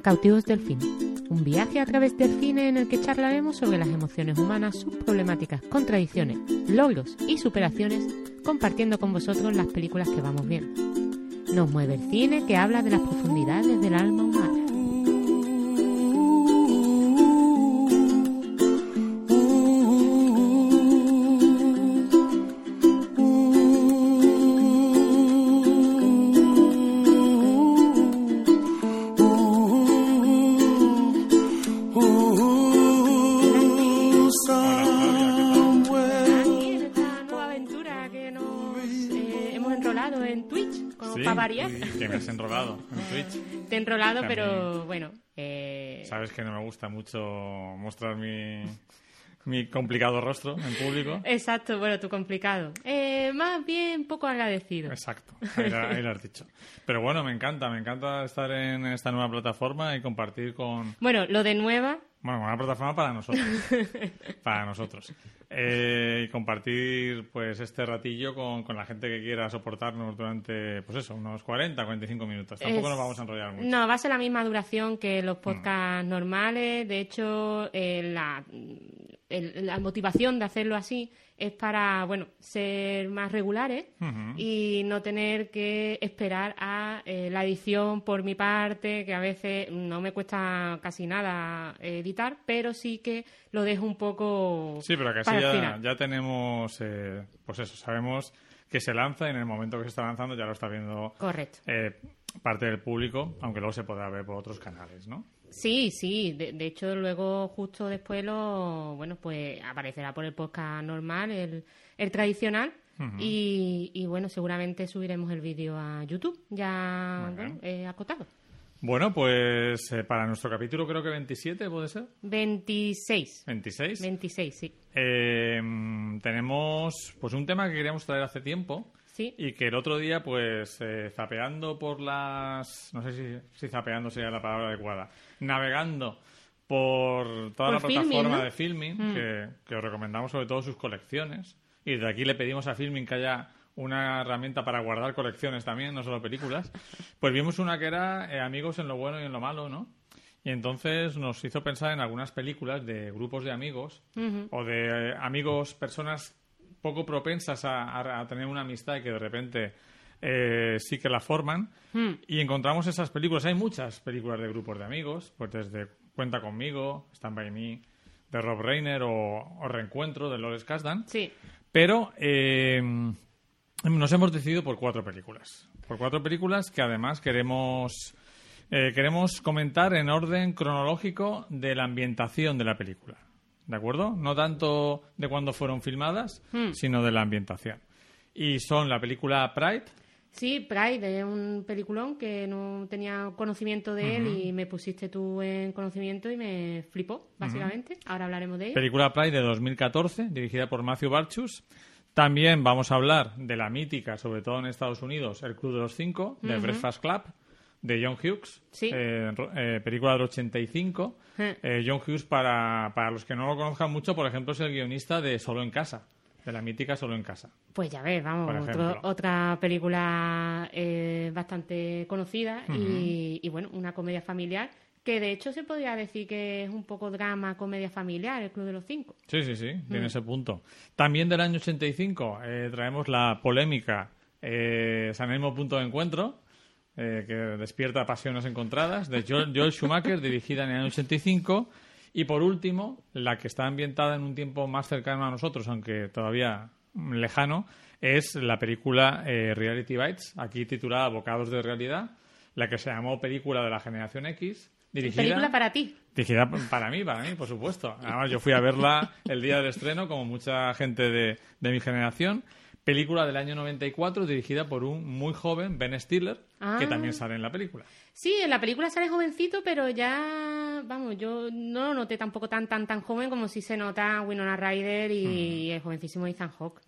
Cautivos del Cine, un viaje a través del cine en el que charlaremos sobre las emociones humanas, sus problemáticas, contradicciones, logros y superaciones, compartiendo con vosotros las películas que vamos viendo. Nos mueve el cine que habla de las profundidades del alma humana. Enrolado en Twitch. Te he enrolado, pero bueno. eh, Sabes que no me gusta mucho mostrar mi, mi complicado rostro en público. Exacto, bueno, tú complicado. Eh, más bien poco agradecido. Exacto, ahí, ahí lo has dicho. Pero bueno, me encanta, me encanta estar en esta nueva plataforma y compartir con... Bueno, lo de nueva, Bueno, una plataforma para nosotros. para nosotros. Eh, y compartir pues este ratillo con, con la gente que quiera soportarnos durante, pues eso, unos 40, 45 minutos. Tampoco Es- nos vamos a enrollar mucho. No, va a ser la misma duración que los podcasts normales. De hecho, eh, la, el- la motivación de hacerlo así es para, bueno, ser más regulares y no tener que esperar a eh, la edición por mi parte, que a veces no me cuesta casi nada editar, pero sí que lo dejo un poco Sí, pero que así ya, ya tenemos, eh, pues eso, sabemos que se lanza y en el momento que se está lanzando ya lo está viendo Correcto. eh, parte del público, aunque luego se podrá ver por otros canales, ¿no? Sí, sí. De, de hecho, luego justo después lo, bueno, pues aparecerá por el podcast normal, el, el tradicional. y, y, bueno, seguramente subiremos el vídeo a YouTube, ya bueno, eh, acotado. Bueno, pues eh, para nuestro capítulo creo que 27, ¿puede ser? 26. 26. 26, sí. Eh, tenemos pues un tema que queríamos traer hace tiempo Sí. y que el otro día pues eh, zapeando por las no sé si, si zapeando sería la palabra adecuada navegando por toda Por la plataforma ¿no? de filming Mm. que, que os recomendamos sobre todo sus colecciones y de aquí le pedimos a filming que haya una herramienta para guardar colecciones también no solo películas pues vimos una que era eh, amigos en lo bueno y en lo malo no y entonces nos hizo pensar en algunas películas de grupos de amigos o de eh, amigos, personas poco propensas a, a- a tener una amistad y que de repente eh, sí que la forman. Y encontramos esas películas. Hay muchas películas de grupos de amigos, pues desde Cuenta conmigo, Stand by Me, de Rob Reiner o, o Reencuentro de Lawrence Kasdan. Sí. Pero eh, nos hemos decidido por cuatro películas. Por cuatro películas que además queremos, eh, queremos comentar en orden cronológico de la ambientación de la película. ¿De acuerdo? No tanto de cuándo fueron filmadas, sino de la ambientación. Y son la película Pride, Sí, Pride es un peliculón que no tenía conocimiento de él y me pusiste tú en conocimiento y me flipó, básicamente. Ahora hablaremos de ella. película Pride de 2014, dirigida por Matthew Barchus. También vamos a hablar de la mítica, sobre todo en Estados Unidos, El Club de los Cinco, de Breakfast Club, de John Hughes, Sí. eh, eh, película del 85. Eh. Eh, John Hughes, para, para los que no lo conozcan mucho, por ejemplo, es el guionista de Solo en Casa, de la mítica Solo en Casa. Pues ya ves, vamos, otro- otra película bastante conocida y, y, bueno, una comedia familiar que de hecho se podría decir que es un poco drama, comedia familiar, el Club de los Cinco. Sí, sí, sí, tiene ese punto. También del año 85 eh, traemos la polémica eh, San Elmo Punto de Encuentro, eh, que despierta pasiones encontradas, de Joel, Schumacher, dirigida en el año 85. Y por último, la que está ambientada en un tiempo más cercano a nosotros, aunque todavía lejano, es la película eh, Reality Bites, aquí titulada Bocados de Realidad, la que se llamó Película de la Generación X. Dirigida, Película para ti. Dirigida para mí, para mí, por supuesto. Además, yo fui a verla el día del estreno, como mucha gente de, de mi generación. Película del año 94, dirigida por un muy joven Ben Stiller, que Ah. también sale en la película. Sí, en la película sale jovencito, pero ya, vamos, yo no lo noté tampoco tan, tan, tan joven como si se nota Winona Ryder y el jovencísimo Ethan Hawke.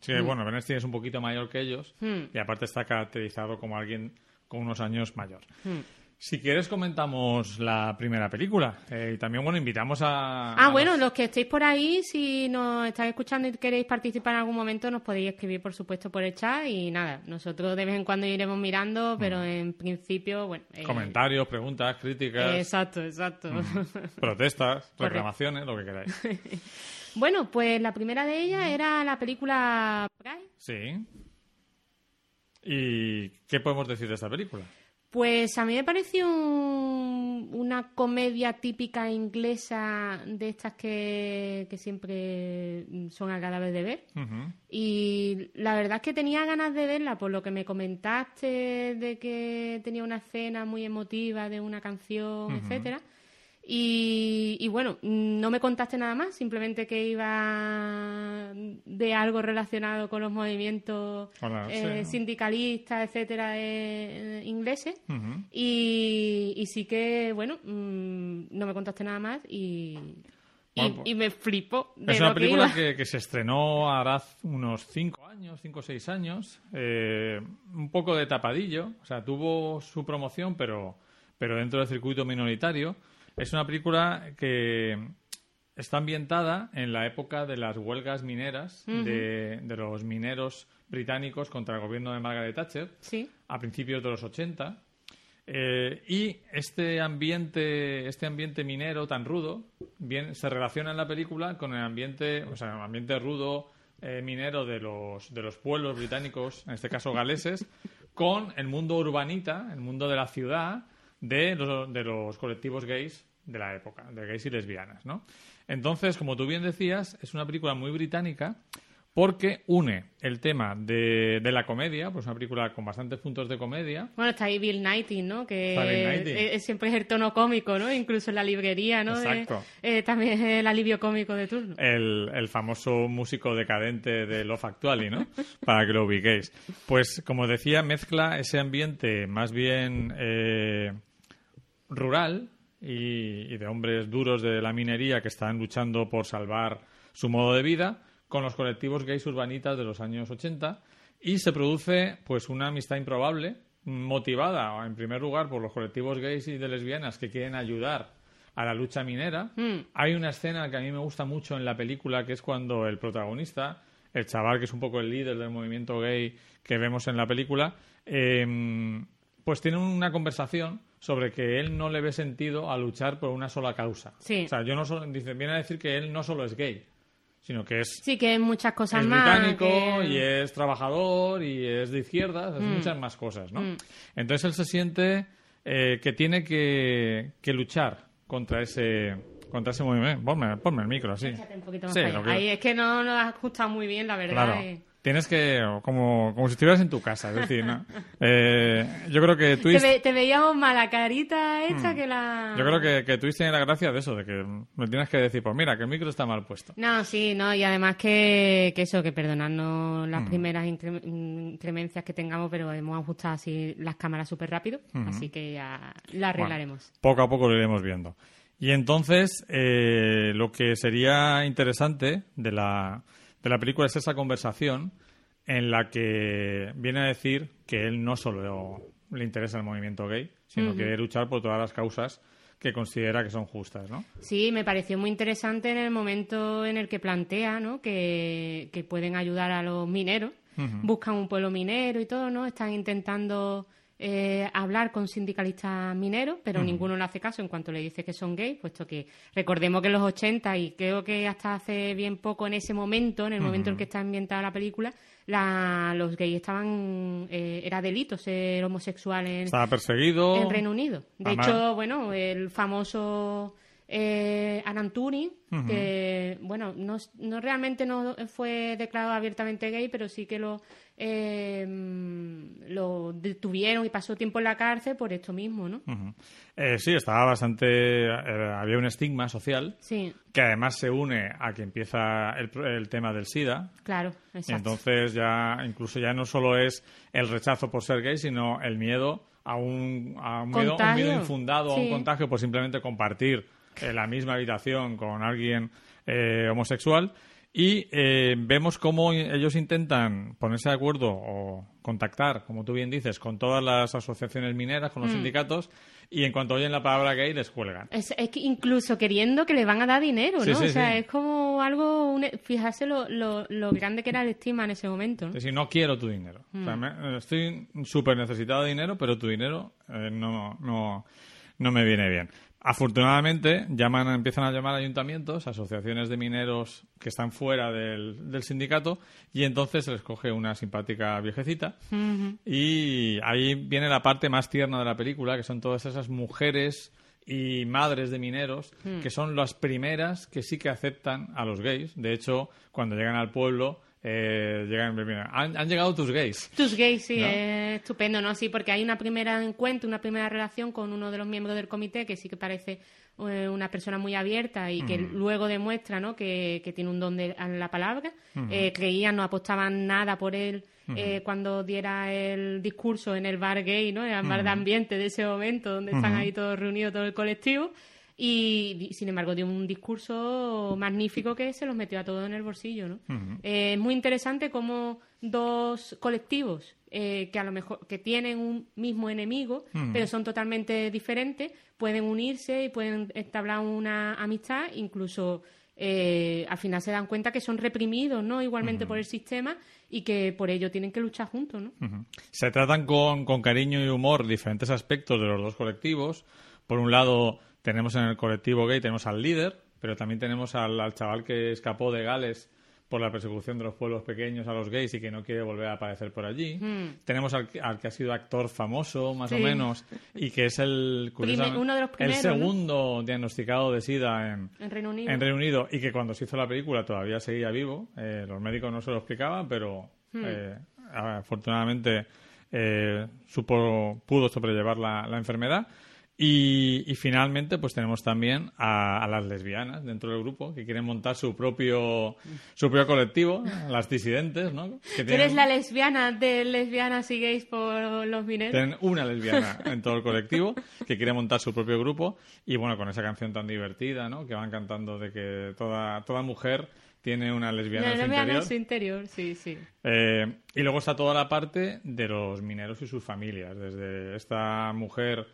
Sí, que, bueno, Ben Stiller es un poquito mayor que ellos Mm. y aparte está caracterizado como alguien con unos años mayor. Si quieres comentamos la primera película. Eh, y también, bueno, invitamos a... Ah, a bueno, los- los que estéis por ahí, si nos estáis escuchando y queréis participar en algún momento, nos podéis escribir, por supuesto, por el chat. Y nada, nosotros de vez en cuando iremos mirando, pero en principio, bueno... eh, Comentarios, preguntas, críticas, Exacto, exacto. protestas, reclamaciones, lo que queráis. bueno, pues la primera de ellas era la película Pride. Sí. ¿Y qué podemos decir de esta película? Pues a mí me pareció un- una comedia típica inglesa de estas que, que siempre son agradables de ver. Y la verdad es que tenía ganas de verla por lo que me comentaste de que tenía una escena muy emotiva de una canción, etcétera. Y, y bueno, no me contaste nada más, simplemente que iba de algo relacionado con los movimientos eh, sí. sindicalistas, etcétera, eh, ingleses. Ujú. Y, y sí que, bueno, mm, no me contaste nada más y, y, Bueno, pues- y me flipo de Es una lo película que, que se estrenó hará unos 5 años, 5 o 6 años, eh, un poco de tapadillo, o sea, tuvo su promoción, pero, pero dentro del circuito minoritario. Es una película que está ambientada en la época de las huelgas mineras de, de los mineros británicos contra el gobierno de Margaret Thatcher Sí. a principios de los 80. Eh, y este ambiente, este ambiente minero tan rudo bien, se relaciona en la película con el ambiente, o sea, el ambiente rudo eh, minero de los, de los pueblos británicos, en este caso galeses, con el mundo urbanita, el mundo de la ciudad, de los, de los colectivos gays de la época, de gays y lesbianas, ¿no? Entonces, como tú bien decías, es una película muy británica porque une el tema de, de la comedia, pues una película con bastantes puntos de comedia. Bueno, está ahí Bill Nighy, ¿no? Que es- es- siempre es el tono cómico, ¿no? Incluso en la librería, ¿no? De- Exacto. eh, también es el alivio cómico de turno. El, el famoso músico decadente de Love Actually, ¿no? Para que lo ubiquéis. Pues, como decía, mezcla ese ambiente más bien eh, rural y, y de hombres duros de la minería que están luchando por salvar su modo de vida con los colectivos gays urbanitas de los años 80 y se produce pues una amistad improbable motivada en primer lugar por los colectivos gays y de lesbianas que quieren ayudar a la lucha minera. Mm. Hay una escena que a mí me gusta mucho en la película que es cuando el protagonista, el chaval que es un poco el líder del movimiento gay que vemos en la película, eh, pues tiene una conversación sobre que él no le ve sentido a luchar por una sola causa. Sí. O sea, yo no solo, dice, viene a decir que él no solo es gay, sino que es, Sí, que hay muchas cosas es más. británico que- y es trabajador y es de izquierdas, es muchas más cosas, ¿no? Mm. Entonces él se siente eh, que tiene que, que luchar contra ese contra ese movimiento. Ponme, ponme el micro así. Échate un poquito más Sí, para allá. Ahí es que no lo has ajustado muy bien, la verdad. Claro. eh. Tienes que, como, como si estuvieras en tu casa, es decir, ¿no? Eh, yo creo que Te, Twist, ve- te veíamos más la carita esta que la... Mm. yo creo que, que Twist tiene la gracia de eso, de que me tienes que decir, pues mira, que el micro está mal puesto. No, sí, no, y además que, que eso, que perdonadnos Mm. las primeras incre- incremencias que tengamos, pero hemos ajustado así las cámaras súper rápido, así que ya la arreglaremos. Poco a poco lo iremos viendo. Y entonces, eh, lo que sería interesante de la, de la película es esa conversación en la que viene a decir que él no solo le interesa el movimiento gay, sino que quiere luchar por todas las causas que considera que son justas, ¿no? Sí, me pareció muy interesante en el momento en el que plantea, ¿no? Que, que pueden ayudar a los mineros, buscan un pueblo minero y todo, ¿no? Están intentando eh, hablar con sindicalistas mineros, pero ninguno le hace caso en cuanto le dice que son gays, puesto que recordemos que en los 80 y creo que hasta hace bien poco en ese momento, en el momento en que está ambientada la película, la- los gays estaban, eh, era delito ser homosexual en, Estaba perseguido. en Reino Unido. De hecho, bueno, el famoso eh, Alan Turing, que, bueno, no, no realmente no fue declarado abiertamente gay, pero sí que lo, eh, lo detuvieron y pasó tiempo en la cárcel por esto mismo, ¿no? Eh, sí, estaba bastante. eh, había un estigma social Sí, que además se une a que empieza el, el tema del SIDA. claro, exacto. entonces ya, incluso ya no solo es el rechazo por ser gay, sino el miedo a un, a un, miedo, un Contagio. miedo infundado, a un contagio por simplemente compartir eh, la misma habitación con alguien eh, homosexual. Y eh, vemos cómo ellos intentan ponerse de acuerdo o contactar, como tú bien dices, con todas las asociaciones mineras, con los sindicatos, y en cuanto oyen la palabra gay les cuelgan. Es, es que incluso queriendo que le van a dar dinero, ¿no? Sí, o sea, sí. es como algo, un- fijarse lo, lo, lo grande que era el estima en ese momento, ¿no? Es decir, no quiero tu dinero. O sea, me- estoy súper necesitado de dinero, pero tu dinero eh, no, no, no me viene bien. Afortunadamente, llaman, empiezan a llamar ayuntamientos, asociaciones de mineros que están fuera del, del sindicato, y entonces se les coge una simpática viejecita. Y ahí viene la parte más tierna de la película, que son todas esas mujeres y madres de mineros, que son las primeras que sí que aceptan a los gays. De hecho, cuando llegan al pueblo, eh, llegan, mira, han, han llegado tus gays. Tus gays, sí, ¿No? es estupendo, ¿no? Sí, porque hay una primera encuentro, una primera relación con uno de los miembros del comité que sí que parece eh, una persona muy abierta y que luego demuestra, ¿no? Que, que tiene un don de la palabra. Eh, creían, no apostaban nada por él eh, cuando diera el discurso en el bar gay, ¿no? En el bar de ambiente de ese momento donde están ahí todos reunidos, todo el colectivo. Y, sin embargo, dio un discurso magnífico que se los metió a todos en el bolsillo, ¿no? Eh, es muy interesante cómo dos colectivos eh, que a lo mejor que tienen un mismo enemigo, pero son totalmente diferentes, pueden unirse y pueden entablar una amistad, incluso eh, al final se dan cuenta que son reprimidos, ¿no? Igualmente por el sistema y que por ello tienen que luchar juntos, ¿no? Se tratan con, con cariño y humor diferentes aspectos de los dos colectivos. Por un lado, tenemos en el colectivo gay, tenemos al líder, pero también tenemos al, al chaval que escapó de Gales por la persecución de los pueblos pequeños a los gays y que no quiere volver a aparecer por allí. Tenemos al, que- al que ha sido actor famoso, más o menos, y que es el, uno de los el primeros, ¿no? segundo diagnosticado de SIDA en, En Reino Unido. en Reino Unido y que cuando se hizo la película todavía seguía vivo. Eh, los médicos no se lo explicaban, pero Hmm. eh, afortunadamente eh, supo, pudo sobrellevar la, la enfermedad. Y, y finalmente, pues tenemos también a, a las lesbianas dentro del grupo que quieren montar su propio, su propio colectivo, las disidentes, ¿no? Que Tú eres la lesbiana de lesbianas y gays por los mineros. tienen una lesbiana en todo el colectivo que quiere montar su propio grupo y bueno, con esa canción tan divertida, ¿no? Que van cantando de que toda, toda mujer tiene una lesbiana en su lesbiana interior. en su interior, sí, sí. Eh, y luego está toda la parte de los mineros y sus familias, desde esta mujer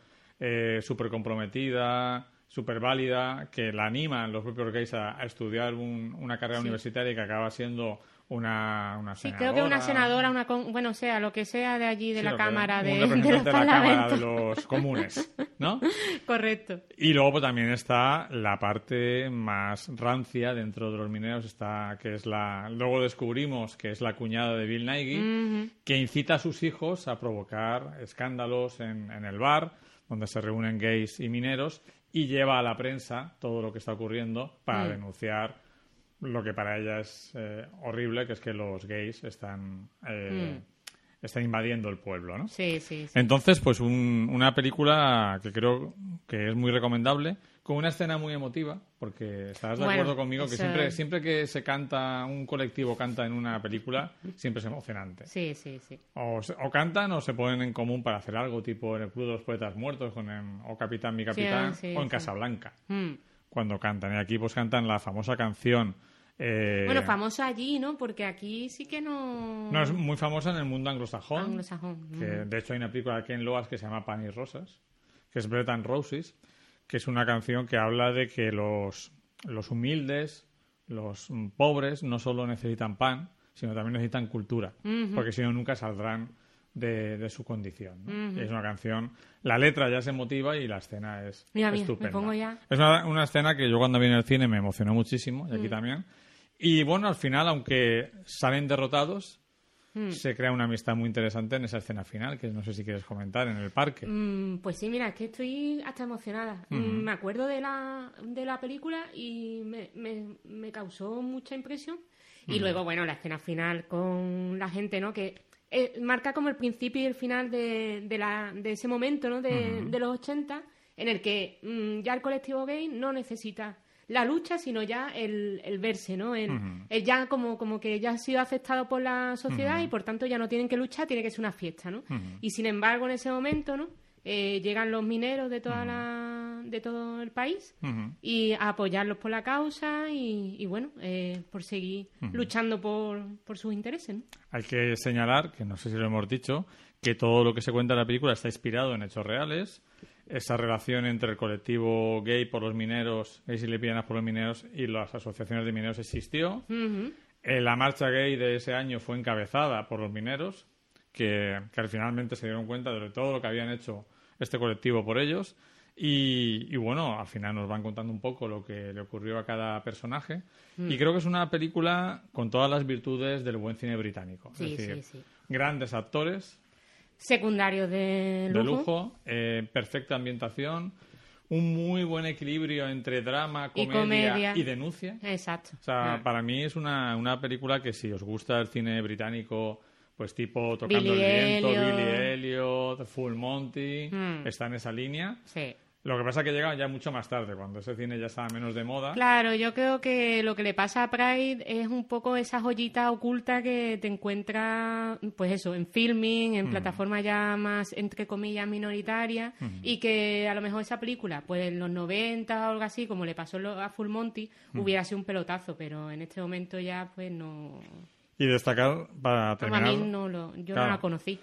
eh, súper comprometida, súper válida, que la animan los propios gays a, a estudiar un- una carrera universitaria y que acaba siendo una, una Sí, senadora. creo que una senadora, una con- bueno, sea, lo que sea de allí, de Sí, la Cámara, de, los de la Cámara de los comunes, ¿no? Correcto. Y luego pues, también está la parte más rancia dentro de los mineros, está que es la luego descubrimos que es la cuñada de Bill Nighy, que incita a sus hijos a provocar escándalos en, en el bar donde se reúnen gays y mineros y lleva a la prensa todo lo que está ocurriendo para denunciar lo que para ella es eh, horrible, que es que los gays están eh, están invadiendo el pueblo, ¿no? Sí, sí, sí. Entonces, pues un- una película que creo que es muy recomendable, con una escena muy emotiva, porque estarás de Bueno, acuerdo conmigo que eso- siempre, siempre que se canta, un colectivo canta en una película, siempre es emocionante. Sí, sí, sí. O, o cantan o se ponen en común para hacer algo, tipo en el Club de los Poetas Muertos, con el- o Capitán mi Capitán, sí, o en sí. Casablanca, Mm. cuando cantan. Y aquí pues cantan la famosa canción... eh, Bueno, famosa allí, ¿no? Porque aquí sí que no... No, es muy famosa en el mundo anglosajón. Anglosajón. que de hecho hay una película de Ken Loas que se llama Pan y Rosas, que es Bread and Roses, que es una canción que habla de que los, los humildes, los mm, pobres, no solo necesitan pan, sino también necesitan cultura, porque si no nunca saldrán de, de su condición. ¿no? Y es una canción, la letra ya es emotiva y la escena es Mira, mira, me estupenda. pongo ya. Es una, una escena que yo cuando vi en el cine me emocionó muchísimo, y aquí también. Y bueno, al final, aunque salen derrotados, se crea una amistad muy interesante en esa escena final, que no sé si quieres comentar, en el parque. Mm, pues sí, mira, es que estoy hasta emocionada. Mm, Me acuerdo de la, de la película y me, me, me causó mucha impresión. Y luego, bueno, la escena final con la gente, ¿no? Que eh, marca como el principio y el final de, de, la, de ese momento, ¿no? De, de los 80, en el que mm, ya el colectivo gay no necesita la lucha, sino ya el, el verse, ¿no? El, el ya como, como que ya ha sido aceptado por la sociedad y por tanto ya no tienen que luchar, tiene que ser una fiesta, ¿no? Y sin embargo, en ese momento, ¿no? Eh, llegan los mineros de toda la de todo el país y a apoyarlos por la causa y, y bueno, eh, por seguir luchando por, por sus intereses. ¿no? Hay que señalar, que no sé si lo hemos dicho, que todo lo que se cuenta en la película está inspirado en hechos reales. Esa relación entre el colectivo gay por los mineros, gays y lesbianas por los mineros y las asociaciones de mineros existió. Eh, la marcha gay de ese año fue encabezada por los mineros, que, que al finalmente se dieron cuenta de todo lo que habían hecho este colectivo por ellos. Y, y bueno, al final nos van contando un poco lo que le ocurrió a cada personaje. Mm. Y creo que es una película con todas las virtudes del buen cine británico. Es decir, sí, sí. grandes actores Secundarios de lujo. de lujo, eh, perfecta ambientación, un muy buen equilibrio entre drama, Y comedia comedia. y denuncia. Exacto. O sea, Ah. para mí es una, una película que si os gusta el cine británico, pues tipo Tocando Billy el Viento. Billy Elliot, Full Monty, Mm. está en esa línea. Sí. Lo que pasa es que llega ya mucho más tarde, cuando ese cine ya estaba menos de moda. Claro, yo creo que lo que le pasa a Pride es un poco esa joyita oculta que te encuentras, pues eso, en filming, en plataformas ya más, entre comillas, minoritarias, y que a lo mejor esa película, pues en los 90 o algo así, como le pasó a Full Monty, hubiera sido un pelotazo, pero en este momento ya, pues no... Y destacar, para A terminar, mí no lo, yo Claro. no la conocí.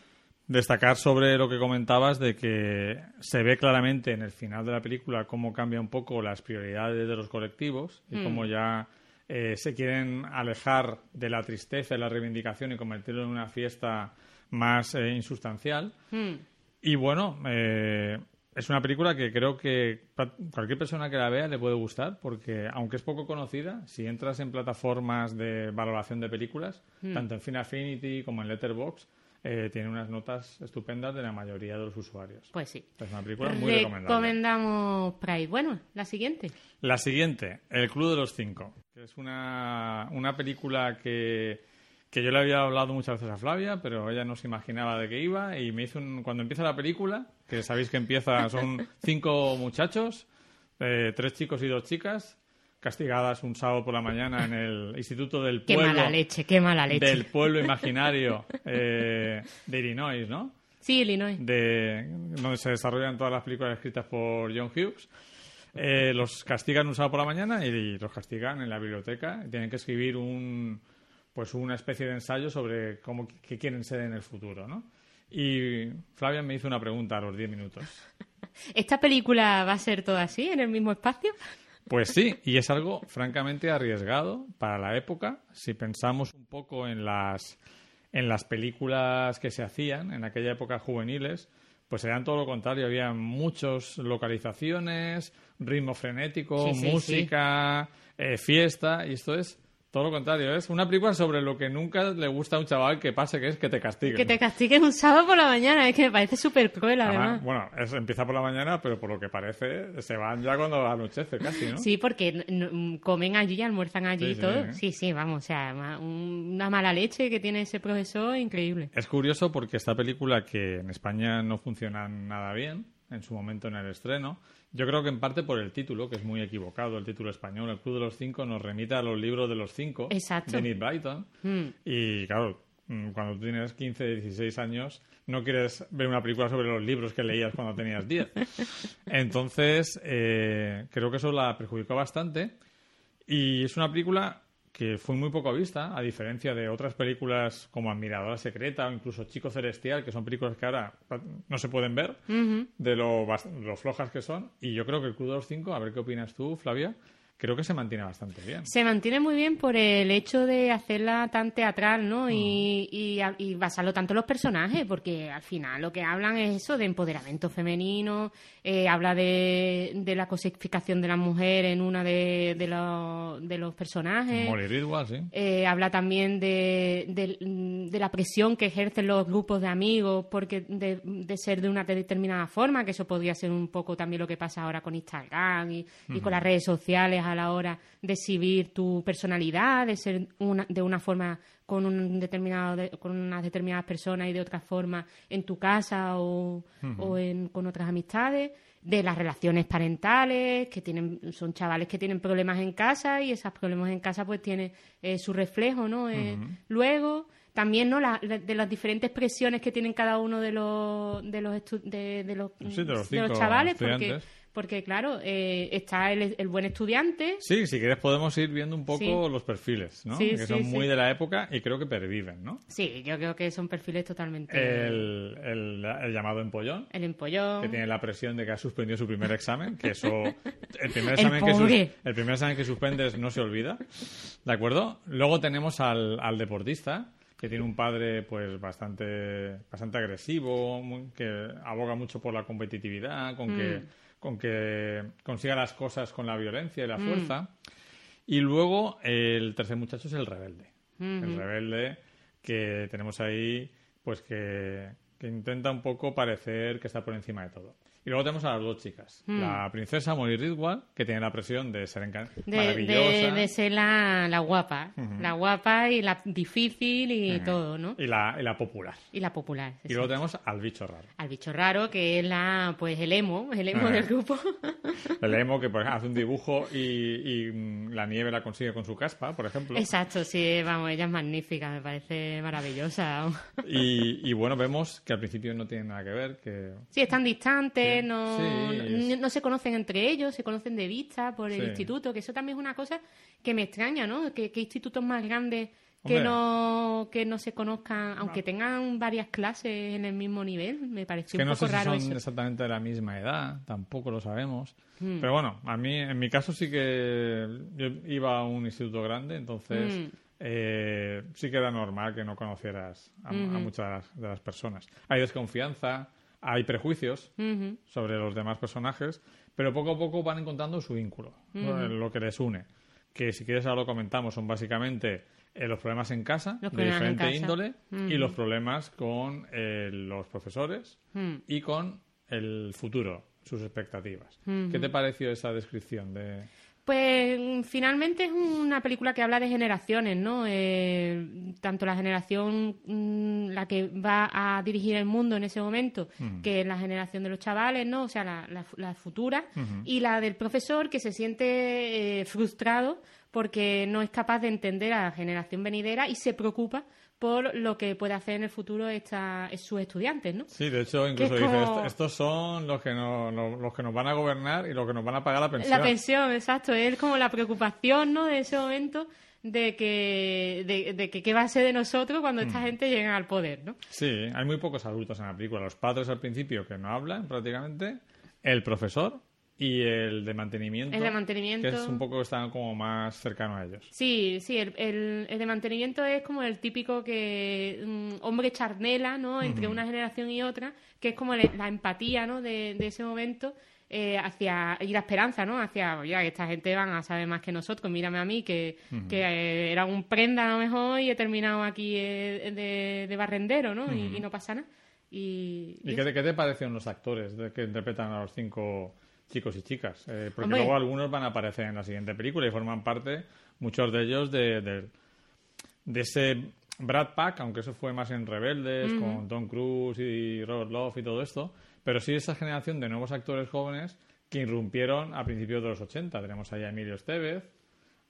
Destacar sobre lo que comentabas de que se ve claramente en el final de la película cómo cambia un poco las prioridades de los colectivos y cómo ya eh, se quieren alejar de la tristeza y la reivindicación y convertirlo en una fiesta más eh, insustancial. Mm. Y bueno, eh, es una película que creo que cualquier persona que la vea le puede gustar porque aunque es poco conocida, si entras en plataformas de valoración de películas, tanto en Film Affinity como en Letterboxd, eh, tiene unas notas estupendas de la mayoría de los usuarios. Pues sí. Es una película muy recomendable. Recomendamos Pride. Bueno, la siguiente. La siguiente, El Club de los Cinco, que es una, una película que, que yo le había hablado muchas veces a Flavia, pero ella no se imaginaba de qué iba y me hizo un, cuando empieza la película, que sabéis que empieza, son cinco muchachos, eh, tres chicos y dos chicas, castigadas un sábado por la mañana en el Instituto del Qué Pueblo, mala leche, qué mala leche. del pueblo imaginario eh, de Illinois, ¿no? Sí, Illinois. de donde se desarrollan todas las películas escritas por John Hughes. Eh, los castigan un sábado por la mañana y, los castigan en la biblioteca. Tienen que escribir un pues una especie de ensayo sobre cómo qué quieren ser en el futuro, ¿no? Y Flavia me hizo una pregunta a los 10 minutos. ¿Esta película va a ser toda así, en el mismo espacio? Pues sí, y es algo francamente arriesgado para la época. Si pensamos un poco en las, en las películas que se hacían en aquella época juveniles, pues eran todo lo contrario. Había muchas localizaciones, ritmo frenético, Sí, sí, música, eh, fiesta, y esto es todo lo contrario. Es una película sobre lo que nunca le gusta a un chaval que pase, que es que te castiguen. Que te castiguen un sábado por la mañana, es que me parece súper cruel, Además, además. bueno, es- empieza por la mañana, pero por lo que parece se van ya cuando anochece casi, ¿no? Sí, porque comen allí, almuerzan allí Sí, y sí, todo. sí. Sí, sí, vamos, o sea, una mala leche que tiene ese profesor, increíble. Es curioso porque esta película que en España no funciona nada bien en su momento en el estreno, yo creo que en parte por el título, que es muy equivocado, el título español, El Club de los Cinco, nos remite a los libros de los cinco Exacto. de Nick Brighton. Mm. Y claro, mm, cuando tú tienes 15, 16 años, no quieres ver una película sobre los libros que leías cuando tenías 10. Entonces, eh, creo que eso la perjudicó bastante. Y es una película que fue muy poco vista, a diferencia de otras películas como Admiradora Secreta o incluso Chico Celestial, que son películas que ahora no se pueden ver, de lo, lo flojas que son. Y yo creo que el Club de los Cinco, a ver qué opinas tú, Flavia, creo que se mantiene bastante bien. Se mantiene muy bien por el hecho de hacerla tan teatral, Mm. ¿no? Y, y, a- y basarlo tanto en los personajes, porque al final lo que hablan es eso de empoderamiento femenino, eh, habla de, de la cosificación de la mujer en una de, de, los- de los personajes. Molly Ridwell, sí. Eh, habla también de, de- la presión que ejercen los grupos de amigos porque de, de ser de una determinada forma, que eso podría ser un poco también lo que pasa ahora con Instagram y, y con las redes sociales a la hora de exhibir tu personalidad, de ser una, de una forma con un determinado de- con unas determinadas personas y de otra forma en tu casa o, o en- con otras amistades de las relaciones parentales que tienen son chavales que tienen problemas en casa y esos problemas en casa pues tienen eh, su reflejo no Eh, luego también no La- de las diferentes presiones que tienen cada uno de los de los de, de los, Sí, de los chavales porque. Porque claro, eh, está el, el buen estudiante. Sí, si quieres podemos ir viendo un poco Sí. los perfiles, ¿no? Sí, que sí, son muy de la época y creo que perviven, ¿no? Sí, yo creo que son perfiles totalmente. El, el- el llamado empollón, El empollón. que tiene la presión de que ha suspendido su primer examen, que eso el primer examen que sus- el primer examen que suspendes no se olvida, ¿de acuerdo? Luego tenemos al, al deportista que tiene un padre pues bastante bastante agresivo, muy- que aboga mucho por la competitividad, con que con que consiga las cosas con la violencia y la fuerza. Y luego el tercer muchacho es el rebelde. El rebelde que tenemos ahí, pues que, que intenta un poco parecer que está por encima de todo. Y luego tenemos a las dos chicas. La princesa Molly Ridwell, que tiene la presión de ser de, maravillosa. de, de ser la, la guapa. La guapa y la difícil y todo, ¿no? Y la, y la popular. Y la popular. Y luego tenemos al bicho raro. Al bicho raro, que es la, pues el emo, el emo Ah. del grupo. El emo que por ejemplo, hace un dibujo y, y, mm, la nieve la consigue con su caspa, por ejemplo. Exacto, sí, vamos, ella es magnífica, me parece maravillosa. Y, y bueno, vemos que al principio no tiene nada que ver, que Sí, están distantes, No, Sí, no, no se conocen entre ellos, se conocen de vista por el Sí. instituto, que eso también es una cosa que me extraña, ¿no? Que, que institutos más grandes que Hombre. no, que no se conozcan, aunque tengan varias clases en el mismo nivel, me parece que un no poco sé si raro son eso. Hmm. exactamente de la misma edad, tampoco lo sabemos. Pero bueno, a mí, en mi caso sí que yo iba a un instituto grande, entonces Mm. eh, sí que era normal que no conocieras a, a Hmm. muchas de las, de las personas. Hay desconfianza, hay prejuicios sobre los demás personajes, pero poco a poco van encontrando su vínculo, lo que les une. Que si quieres ahora lo comentamos, son básicamente eh, los problemas en casa, de diferente casa. índole, y los problemas con eh, los profesores y con el futuro, sus expectativas. ¿Qué te pareció esa descripción de...? Pues finalmente es una película que habla de generaciones, ¿no? Eh, tanto la generación, mm, la que va a dirigir el mundo en ese momento, que es la generación de los chavales, ¿no? O sea, la, la, la futura, y la del profesor que se siente eh, frustrado porque no es capaz de entender a la generación venidera y se preocupa por lo que puede hacer en el futuro esta, sus estudiantes, ¿no? Sí, de hecho, incluso es dice, como- "Est- estos son los que, no, lo- los que nos van a gobernar y los que nos van a pagar la pensión. La pensión, exacto. Es como la preocupación, ¿no? De ese momento de que, de, de que qué va a ser de nosotros cuando Mm. esta gente llegue al poder, ¿no? Sí, hay muy pocos adultos en la película. Los padres al principio que no hablan prácticamente, el profesor y el de mantenimiento. El de mantenimiento. Que es un poco, están como más cercano a ellos. Sí, sí, el, el, el de mantenimiento es como el típico que mm, hombre charnela, ¿no? Entre una generación y otra, que es como le- la empatía, ¿no? De, de ese momento eh, hacia y la esperanza, ¿no? Hacia, oye, esta gente van a saber más que nosotros. Mírame a mí que, que eh, era un prenda a lo mejor y he terminado aquí eh, de, de barrendero, ¿no? y, y no pasa nada. Y, ¿Y y qué te, qué te parecieron los actores de- que interpretan a los cinco chicos y chicas? Eh, porque Hombre. luego algunos van a aparecer en la siguiente película y forman parte, muchos de ellos, de, de, de ese Brad Pack, aunque eso fue más en Rebeldes, con Tom Cruise y Robert Love y todo esto, pero sí esa generación de nuevos actores jóvenes que irrumpieron a principios de los 80. Tenemos ahí a Emilio Estevez,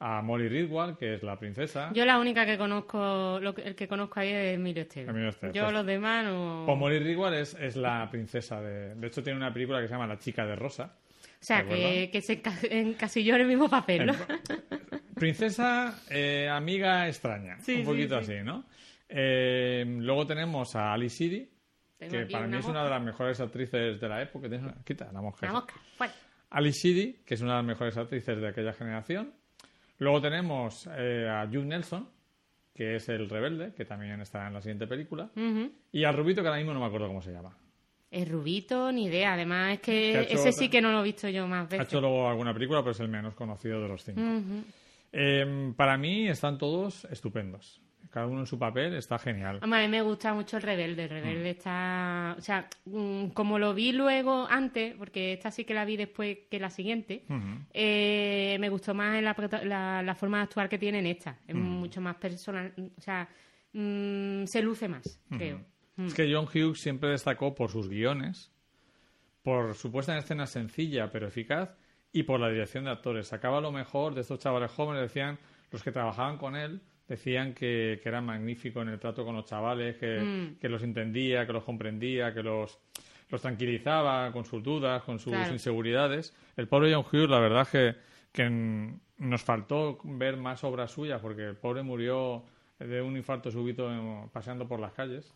a Molly Ridwell, que es la princesa. Yo la única que conozco, lo que- el que conozco ahí es Emilio Estevez. Emilio Estevez, Yo pues- los demás no... Pues Molly Ridwell es, es la princesa de... De hecho, tiene una película que se llama La chica de rosa. O sea, ¿De que, que se enca- encasilló en el mismo papel, ¿no? Princesa, eh, amiga extraña. Sí, un sí, poquito sí. así, ¿no? Eh, luego tenemos a Ali Tengo que para mí una es una mosca. de las mejores actrices de la época. Una- Quita la mosca. La mosca. Ali Sheedy, que es una de las mejores actrices de aquella generación. Luego tenemos eh, a Jude Nelson, que es el rebelde, que también está en la siguiente película. Ujú. Y al Rubito, que ahora mismo no me acuerdo cómo se llama. El rubito, ni idea. Además, es que Que ha hecho ese sí que no lo he visto yo más Ha veces. hecho luego alguna película, pero es el menos conocido de los cinco. Eh, para mí están todos estupendos. Cada uno en su papel está genial. Hombre, a mí me gusta mucho el rebelde. El rebelde está. O sea, mm, como lo vi luego antes, porque esta sí que la vi después que la siguiente, eh, me gustó más la, la, la forma de actuar que tiene en esta. Es Mm. mucho más personal. O sea, mm, se luce más, creo. Mm. Es que John Hughes siempre destacó por sus guiones, por su puesta en escena sencilla pero eficaz y por la dirección de actores. Sacaba lo mejor de estos chavales jóvenes, decían, los que trabajaban con él, decían que, que era magnífico en el trato con los chavales, que, Mm. que los entendía, que los comprendía, que los los tranquilizaba con sus dudas, con sus Claro. inseguridades. El pobre John Hughes, la verdad que, que nos faltó ver más obras suyas porque el pobre murió de un infarto súbito paseando por las calles.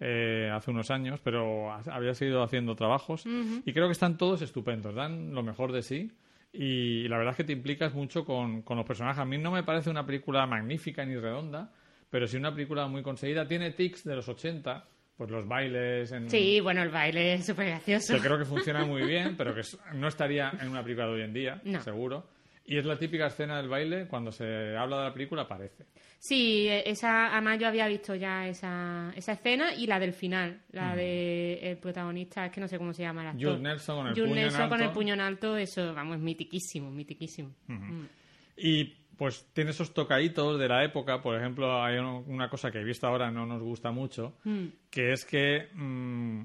Eh, hace unos años, pero ha- había seguido haciendo trabajos y creo que están todos estupendos, dan lo mejor de sí y la verdad es que te implicas mucho con, con los personajes. A mí no me parece una película magnífica ni redonda, pero sí una película muy conseguida. Tiene tics de los 80, pues los bailes en... Sí, bueno, el baile es súper gracioso. que creo que funciona muy bien, pero que no estaría en una película de hoy en día, No. seguro. Y es la típica escena del baile, cuando se habla de la película aparece. Sí, eh, esa, además yo había visto ya esa, esa escena y la del final, la de el protagonista, es que no sé cómo se llama actor. Jules Nelson con el puño en Nelson con el puño en alto, eso, vamos, es mitiquísimo, mitiquísimo. Mm. Y pues tiene esos tocaditos de la época. Por ejemplo, hay un- una cosa que he visto ahora no nos gusta mucho, Mm. que es que mm,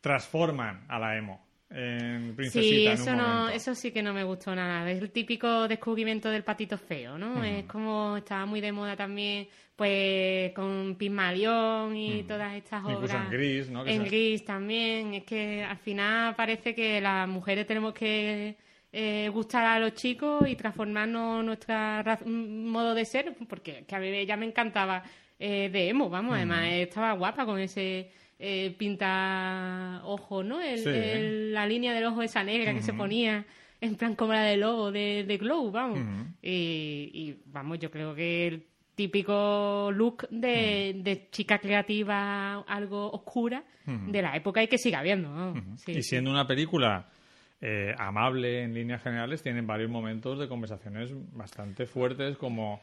transforman a la emo en princesita Sí, en eso un no, eso sí que no me gustó nada. Es el típico descubrimiento del patito feo, ¿no? Es como estaba muy de moda también, pues con Pigmalión y todas estas obras. Incluso en Gris, ¿no? Que En Gris también. Es que al final parece que las mujeres tenemos que eh, gustar a los chicos y transformarnos nuestro modo de ser, porque que a mí ya me encantaba eh, de emo, vamos, además estaba guapa con ese eh, pinta ojo, ¿no? El- Sí. el- la línea del ojo esa negra que se ponía en plan como la del logo de, de Glow, vamos. Y, y, vamos, yo creo que el típico look de, de chica creativa, algo oscura, de la época y que siga habiendo. Sí, y sí. siendo una película eh, amable en líneas generales, tienen varios momentos de conversaciones bastante fuertes, como,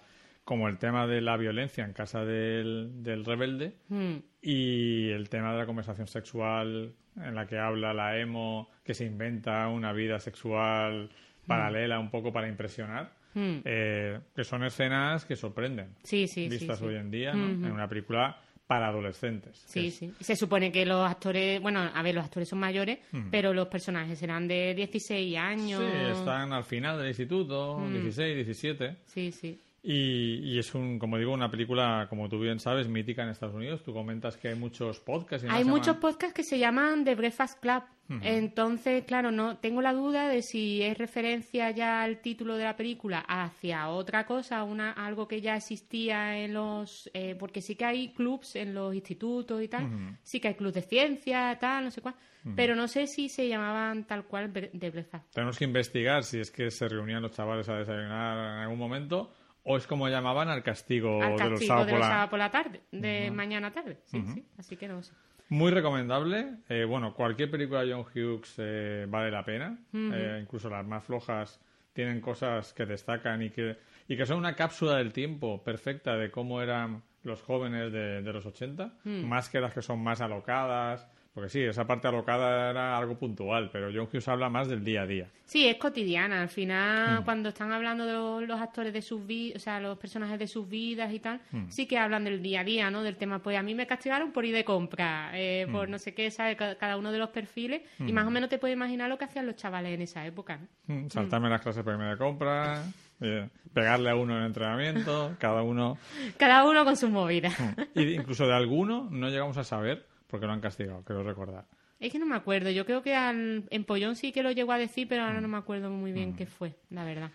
como el tema de la violencia en casa del, del rebelde Mm. y el tema de la conversación sexual en la que habla la emo, que se inventa una vida sexual paralela un poco para impresionar, Mm. eh, que son escenas que sorprenden, Sí, sí, sí, vistas sí. hoy en día, en una película para adolescentes. Sí, sí. Se supone que los actores, bueno, a ver, los actores son mayores, pero los personajes serán de 16 años. Sí, están al final del instituto, Mm. 16, 17. Sí, sí. Y, y es un, como digo, una película, como tú bien sabes, mítica en Estados Unidos. Tú comentas que hay muchos podcasts. Hay muchos podcasts que se llaman The Breakfast Club. Entonces, claro, no tengo la duda de si es referencia ya al título de la película hacia otra cosa, una algo que ya existía en los... eh, porque sí que hay clubs en los institutos y tal. Sí que hay clubs de ciencia, tal, no sé cuál. Pero no sé si se llamaban tal cual The Breakfast. Tenemos que investigar si es que se reunían los chavales a desayunar en algún momento o es como llamaban al castigo, Al de los castigo sábados de por los la- sábados por la tarde, de mañana a tarde. Sí, sí. Así que no sé. Muy recomendable. Eh, bueno, cualquier película de John Hughes eh, vale la pena. Eh, incluso las más flojas tienen cosas que destacan y que, y que son una cápsula del tiempo perfecta de cómo eran los jóvenes de, de los 80, más que las que son más alocadas. Porque sí, esa parte alocada era algo puntual, pero John Hughes habla más del día a día. Sí, es cotidiana. Al final, cuando están hablando de los, los actores de sus vidas, o sea, los personajes de sus vidas y tal, sí que hablan del día a día, ¿no? Del tema, pues a mí me castigaron por ir de compra, eh, por no sé qué, ¿sabes? Ca- Cada uno de los perfiles. Y más o menos te puedes imaginar lo que hacían los chavales en esa época, ¿no? Saltarme las clases primera de compra, eh, pegarle a uno en entrenamiento, cada uno. Cada uno con sus movidas. Y incluso de alguno no llegamos a saber porque lo han castigado, creo recordar. Es que no me acuerdo. Yo creo que al, en Pollón sí que lo llegó a decir, pero ahora no me acuerdo muy bien qué fue, la verdad.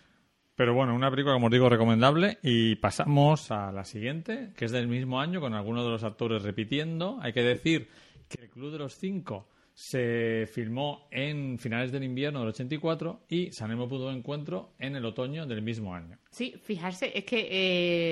Pero bueno, una película, como os digo, recomendable. Y pasamos a la siguiente, que es del mismo año, con algunos de los actores repitiendo. Hay que decir que El Club de los Cinco se filmó en finales del invierno del 84 y San Elmo pudo encuentro en el otoño del mismo año. Sí, fijarse, es que,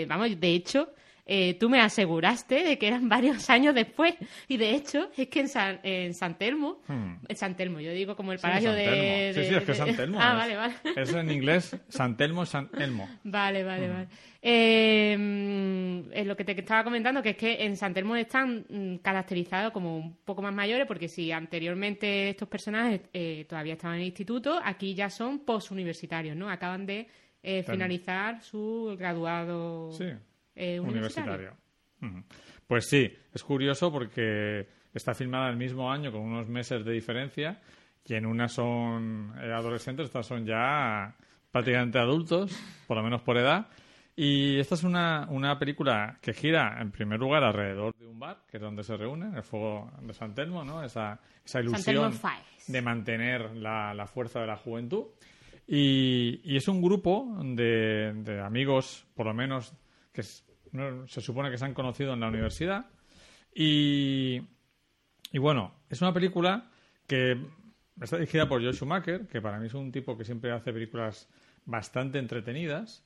eh, vamos, de hecho, eh, tú me aseguraste de que eran varios años después. Y de hecho, es que en San, en San Telmo, Hmm. en San Telmo, yo digo como el Sí, San de, de- Sí, sí, es que San Telmo. Ah, vale, vale. Es en inglés San Telmo, San Elmo. Vale, vale, Hmm. vale. Eh, es lo que te estaba comentando, que es que en San Telmo están mm, caracterizados como un poco más mayores, porque si anteriormente estos personajes eh, todavía estaban en el instituto, aquí ya son postuniversitarios, ¿no? Acaban de eh, finalizar su graduado Sí, eh, universitario. Pues sí, es curioso porque está filmada el mismo año con unos meses de diferencia y en unas son eh, adolescentes, estas son ya prácticamente adultos, por lo menos por edad. Y esta es una, una película que gira, en primer lugar, alrededor de un bar, que es donde se reúnen, el fuego de San Telmo, ¿no? Esa, esa ilusión de mantener la, la, fuerza de la juventud. Y, y es un grupo de, de, amigos, por lo menos, que se supone que se han conocido en la universidad. Y, y bueno, es una película que está dirigida por Joe Schumacher, que para mí es un tipo que siempre hace películas bastante entretenidas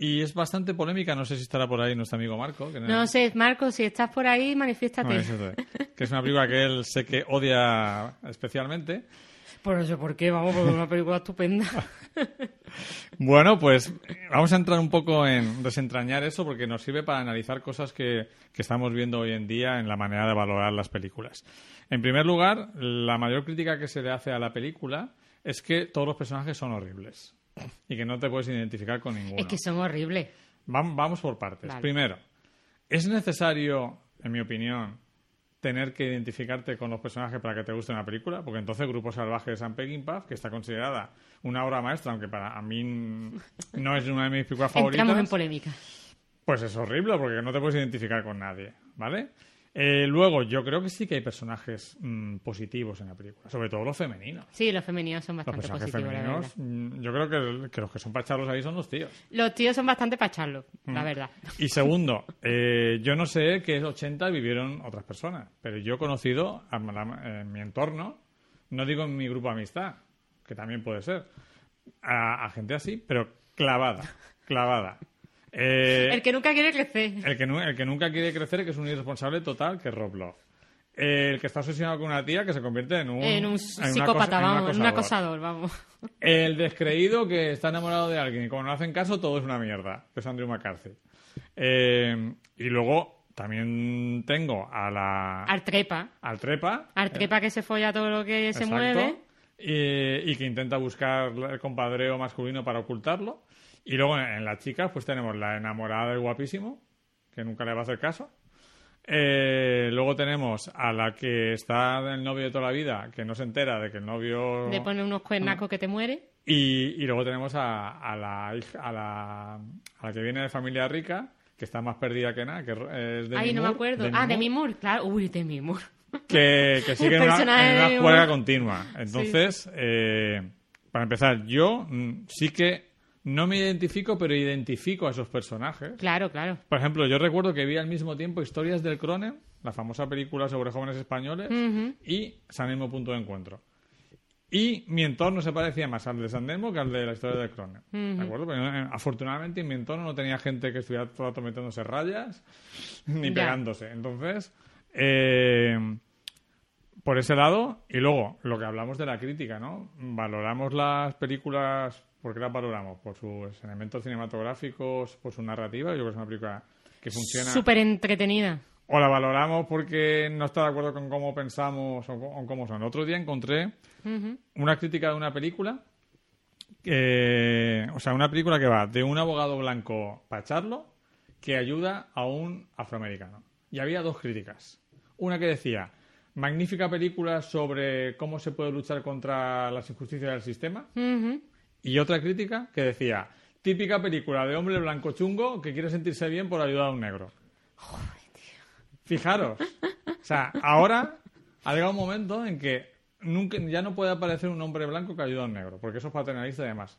y es bastante polémica, no sé si estará por ahí nuestro amigo Marco. no... sé, Marco, si estás por ahí, manifiéstate. que es una película que él sé que odia especialmente. Por eso, ¿por qué? Vamos, por una película estupenda. bueno, pues vamos a entrar un poco en desentrañar eso porque nos sirve para analizar cosas que, que estamos viendo hoy en día en la manera de valorar las películas. En primer lugar, la mayor crítica que se le hace a la película es que todos los personajes son horribles y que no te puedes identificar con ninguno. Es que son horribles. Vamos, por partes. Primero, ¿es necesario, en mi opinión, tener que identificarte con los personajes para que te guste una película? Porque entonces Grupo Salvaje de San Peckinpah, que está considerada una obra maestra, aunque para mí no es una de mis películas favoritas. Entramos en polémica. Pues es horrible porque no te puedes identificar con nadie, ¿vale? Eh, luego, yo creo que sí que hay personajes mm, positivos en la película, sobre todo los femeninos. Sí, los femeninos son bastante los positivos. Femeninos, mm, yo creo que, los que son pacharlos ahí son los tíos. Los tíos son bastante pacharlos, la mm. verdad. Y segundo, eh, yo no sé qué 80 vivieron otras personas, pero yo he conocido en mi entorno, no digo en mi grupo de amistad, que también puede ser, a gente así, pero clavada, clavada. Eh, el que nunca quiere crecer. El que, el que nunca quiere crecer, que es un irresponsable total, que es Rob Love. El que está obsesionado con una tía que se convierte en un, en un psicópata, vamos, en un acosador, vamos. El descreído que está enamorado de alguien y como no hacen caso, todo es una mierda, que es Andrew McCarthy. Eh, y luego también tengo a la... Artrepa. Artrepa. Artrepa que se folla todo lo que se mueve. Y, y, que intenta buscar el compadreo masculino para ocultarlo. Y luego en, las chicas, pues tenemos la enamorada del guapísimo, que nunca le va a hacer caso. Eh, luego tenemos a la que está el novio de toda la vida, que no se entera de que el novio... Le pone unos cuernacos que te muere. Y, y luego tenemos a, a, la, a, la, a la que viene de familia rica, que está más perdida que nada, que es de Ay, no me acuerdo. ah, de Mimur, claro. Uy, de Mimur. Que, que sigue en una, en una continua. Entonces, eh, para empezar, yo mm, sí que no me identifico, pero identifico a esos personajes. Claro, claro. Por ejemplo, yo recuerdo que vi al mismo tiempo Historias del Cronen, la famosa película sobre jóvenes españoles, y San Punto de Encuentro. Y mi entorno se parecía más al de San que al de la historia del Cronen. ¿De acuerdo? Eh, afortunadamente en mi entorno no tenía gente que estuviera todo el metiéndose rayas ni pegándose. Entonces, eh, por ese lado, y luego lo que hablamos de la crítica, ¿no? Valoramos las películas ¿Por qué la valoramos? ¿Por sus elementos cinematográficos? ¿Por su narrativa? Yo creo que es una película que funciona. Súper entretenida. O la valoramos porque no está de acuerdo con cómo pensamos o, cómo son. El otro día encontré una crítica de una película. o sea, una película que va de un abogado blanco pacharlo que ayuda a un afroamericano. Y había dos críticas. Una que decía, magnífica película sobre cómo se puede luchar contra las injusticias del sistema. Y otra crítica que decía, típica película de hombre blanco chungo que quiere sentirse bien por ayudar a un negro. Joder, tío. Fijaros. O sea, ahora ha llegado un momento en que nunca, ya no puede aparecer un hombre blanco que ayuda a un negro, porque eso es paternalista y demás.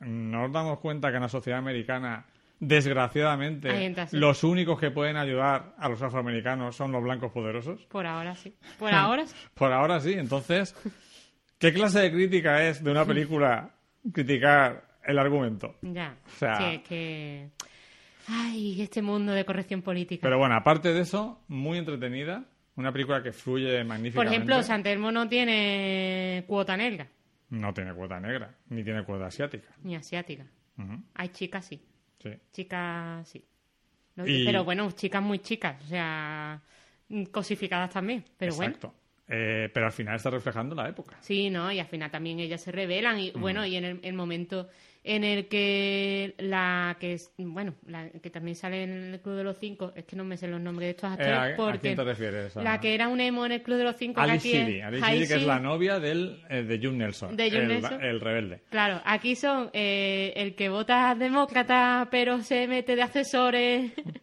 Nos damos cuenta que en la sociedad americana, desgraciadamente, los únicos que pueden ayudar a los afroamericanos son los blancos poderosos. Por ahora sí. Por ahora sí. Por ahora sí. Entonces, ¿qué clase de crítica es de una película criticar el argumento. Ya. O sea, que, Ay, este mundo de corrección política. Pero bueno, aparte de eso, muy entretenida. Una película que fluye magníficamente. Por ejemplo, Santelmo no tiene cuota negra. No tiene cuota negra, ni tiene cuota asiática. Ni asiática. Hay chicas, sí. Sí. Chicas, sí. Pero bueno, chicas muy chicas, o sea, cosificadas también, pero Exacto. Eh, pero al final está reflejando la época. Sí, ¿no? Y al final también ellas se revelan y bueno, y en el, el momento en el que la que es, bueno, la que también sale en el Club de los Cinco, es que no me sé los nombres de estos actores Eh, ¿a- a porque quién te refieres? A- la que era un emo en el Club de los Cinco, Alice aquí es Sheedy, Alice High Sheedy, que es la novia del, eh, de June Nelson, De June el, Nelson. el rebelde. Claro, aquí son eh, el que vota demócrata pero se mete de asesores